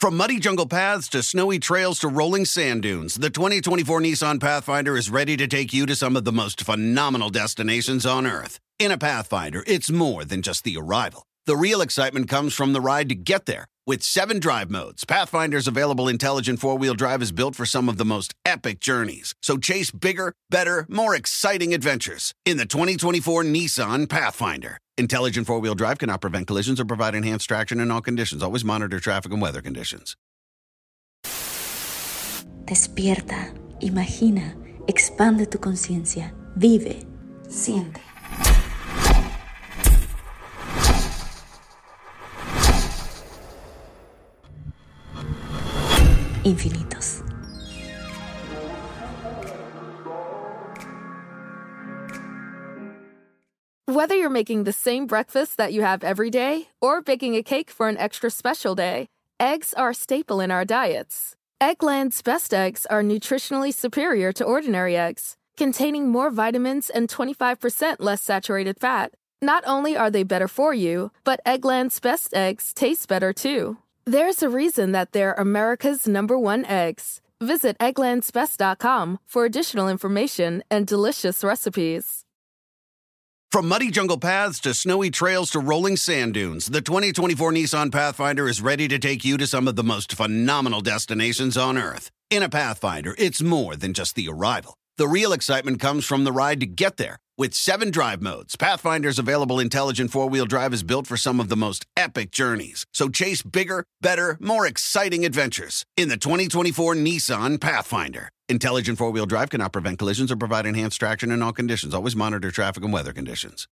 From muddy jungle paths to snowy trails to rolling sand dunes, the 2024 Nissan Pathfinder is ready to take you to some of the most phenomenal destinations on Earth. In a Pathfinder, it's more than just the arrival. The real excitement comes from the ride to get there. With seven drive modes, Pathfinder's available intelligent four wheel drive is built for some of the most epic journeys. So chase bigger, better, more exciting adventures in the 2024 Nissan Pathfinder. Intelligent four wheel drive cannot prevent collisions or provide enhanced traction in all conditions. Always monitor traffic and weather conditions. Despierta, imagina, expande tu conciencia, vive, siente. Infinitos. Whether you're making the same breakfast that you have every day or baking a cake for an extra special day, eggs are a staple in our diets. Eggland's best eggs are nutritionally superior to ordinary eggs, containing more vitamins and 25% less saturated fat. Not only are they better for you, but Eggland's best eggs taste better too. There's a reason that they're America's number one eggs. Visit egglandsbest.com for additional information and delicious recipes. From muddy jungle paths to snowy trails to rolling sand dunes, the 2024 Nissan Pathfinder is ready to take you to some of the most phenomenal destinations on Earth. In a Pathfinder, it's more than just the arrival. The real excitement comes from the ride to get there. With seven drive modes, Pathfinder's available intelligent four wheel drive is built for some of the most epic journeys. So chase bigger, better, more exciting adventures in the 2024 Nissan Pathfinder. Intelligent four wheel drive cannot prevent collisions or provide enhanced traction in all conditions. Always monitor traffic and weather conditions.